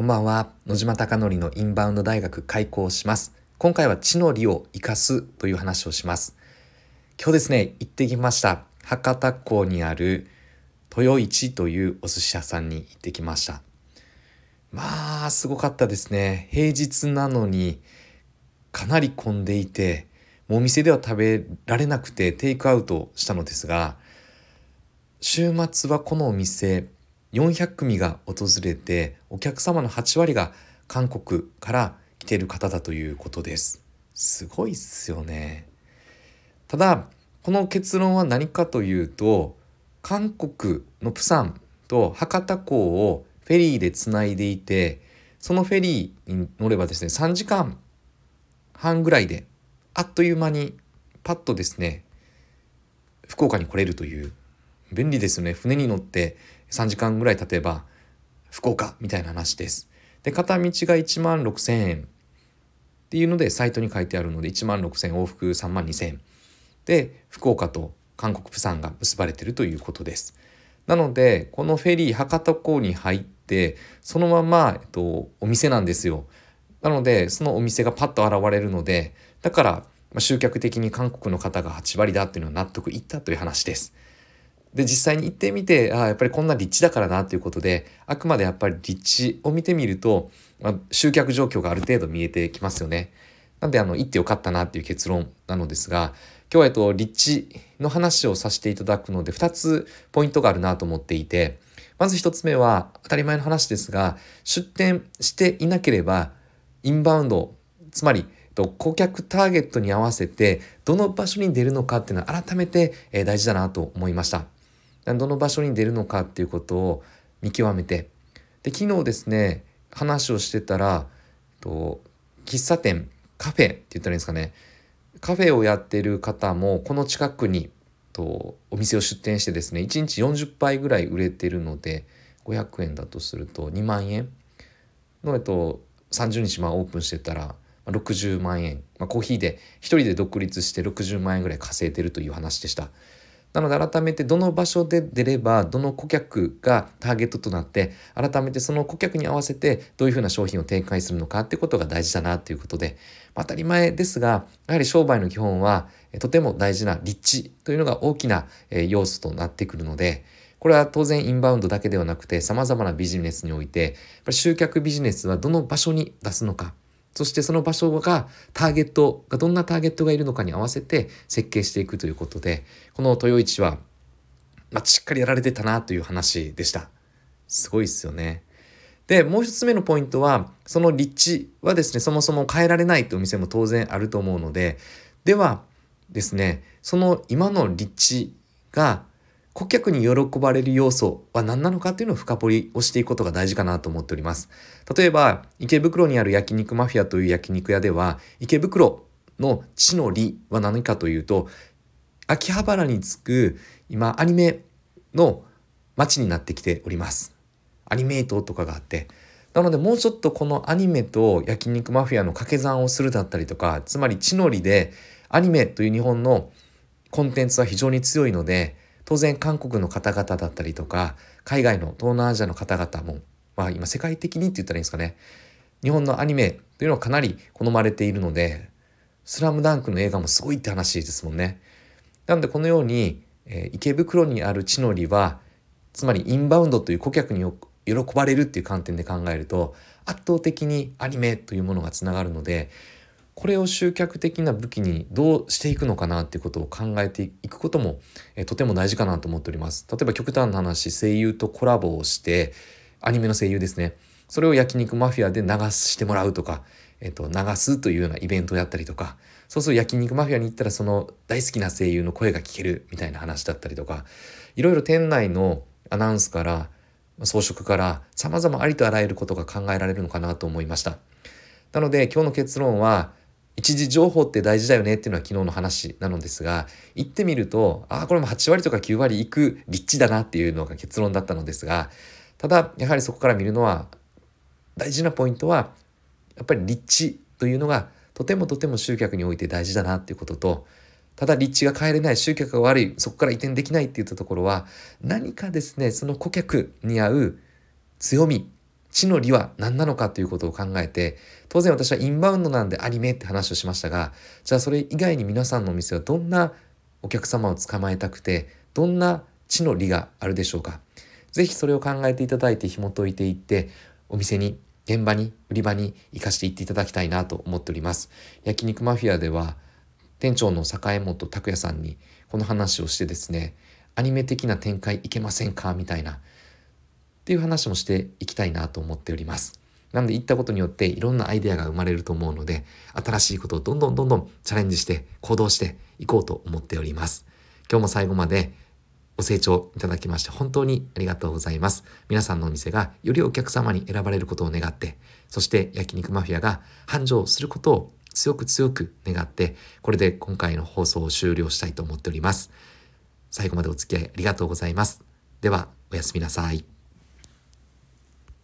こんばんは。野島貴則のインバウンド大学開校します。今回は地の利を生かすという話をします。今日ですね行ってきました。博多港にある豊市というお寿司屋さんに行ってきました。まあすごかったですね。平日なのにかなり混んでいてもうお店では食べられなくてテイクアウトしたのですが週末はこのお店400組が訪れてお客様の8割が韓国から来ている方だということです。すごいっすよね。ただこの結論は何かというと韓国のプサンと博多港をフェリーでつないでいてそのフェリーに乗ればですね3時間半ぐらいであっという間にパッとですね福岡に来れるという便利ですよね。船に乗って3時間ぐらい経てば福岡みたいな話です。で片道が1万6,000円っていうのでサイトに書いてあるので1万6,000往復3万2,000円で福岡と韓国プサンが結ばれてるということです。なのでこのフェリー博多港に入ってそのまま、えっと、お店なんですよ。なのでそのお店がパッと現れるのでだから、ま、集客的に韓国の方が8割だっていうのは納得いったという話です。で実際に行ってみてああやっぱりこんな立地だからなということであくまでやっぱり立地を見てみると、まあ、集客状況がある程度見えてきますよね。なんであの行ってよかったなっていう結論なのですが今日はえっと立地の話をさせていただくので2つポイントがあるなと思っていてまず1つ目は当たり前の話ですが出店していなければインバウンドつまり顧客ターゲットに合わせてどの場所に出るのかっていうのは改めて大事だなと思いました。どの場所に出るのかっていうことを見極めて。で昨日ですね話をしてたらと喫茶店カフェって言ったらいいんですかね。カフェをやってる方もこの近くにとお店を出店してですね1日40杯ぐらい売れてるので500円だとすると2万円の、えっと、30日まあオープンしてたら60万円、まあ、コーヒーで1人で独立して60万円ぐらい稼いでるという話でした。なので改めてどの場所で出ればどの顧客がターゲットとなって改めてその顧客に合わせてどういうふうな商品を展開するのかってことが大事だなということで当たり前ですがやはり商売の基本はとても大事な立地というのが大きな要素となってくるのでこれは当然インバウンドだけではなくて様々なビジネスにおいて集客ビジネスはどの場所に出すのかそしてその場所がターゲットがどんなターゲットがいるのかに合わせて設計していくということでこの豊市は、まあ、しっかりやられてたなという話でした。すごいですよね。でもう一つ目のポイントはその立地はですねそもそも変えられないというお店も当然あると思うのでではですねその今の立地が顧客に喜ばれる要素は何なのかっていうのを深掘りをしていくことが大事かなと思っております。例えば、池袋にある焼肉マフィアという焼肉屋では、池袋の地の利は何かというと、秋葉原に着く今アニメの街になってきております。アニメートとかがあって。なのでもうちょっとこのアニメと焼肉マフィアの掛け算をするだったりとか、つまり地の利でアニメという日本のコンテンツは非常に強いので、当然韓国の方々だったりとか海外の東南アジアの方々も、まあ、今世界的にって言ったらいいんですかね日本のアニメというのはかなり好まれているので「スラムダンクの映画もすごいって話ですもんね。なのでこのように、えー、池袋にある地の利はつまりインバウンドという顧客に喜ばれるっていう観点で考えると圧倒的にアニメというものがつながるのでこれを集客的な武器にどうしていくのかなっていうことを考えていくことも、えとても大事かなと思っております。例えば極端な話、声優とコラボをして、アニメの声優ですね。それを焼肉マフィアで流してもらうとか、えっ、と、流すというようなイベントをやったりとか、そうすると焼肉マフィアに行ったらその大好きな声優の声が聞けるみたいな話だったりとか、いろいろ店内のアナウンスから、装飾から様々ありとあらゆることが考えられるのかなと思いました。なので今日の結論は一時情報って大事だよねっていうのは昨日の話なのですが行ってみるとああこれも8割とか9割いく立地だなっていうのが結論だったのですがただやはりそこから見るのは大事なポイントはやっぱり立地というのがとてもとても集客において大事だなっていうこととただ立地が変えれない集客が悪いそこから移転できないっていったところは何かですねその顧客に合う強み地の利は何なのかということを考えて当然私はインバウンドなんでアニメって話をしましたがじゃあそれ以外に皆さんのお店はどんなお客様を捕まえたくてどんな地の利があるでしょうか。是非それを考えていただいて紐解いていってお店に現場に売り場に行かしていっていただきたいなと思っております。焼肉マフィアでは店長の坂本拓也さんにこの話をしてですねアニメ的な展開いけませんかみたいなっていう話もしていきたいなと思っておりますなので行ったことによっていろんなアイデアが生まれると思うので新しいことをどんどんどんどんチャレンジして行動していこうと思っております今日も最後までご清聴いただきまして本当にありがとうございます。皆さんのお店がよりお客様に選ばれることを願って、そして焼肉マフィアが繁盛することを強く強く願って、これで今回の放送を終了したいと思っております。最後までお付き合いありがとうございます。では、おやすみなさい。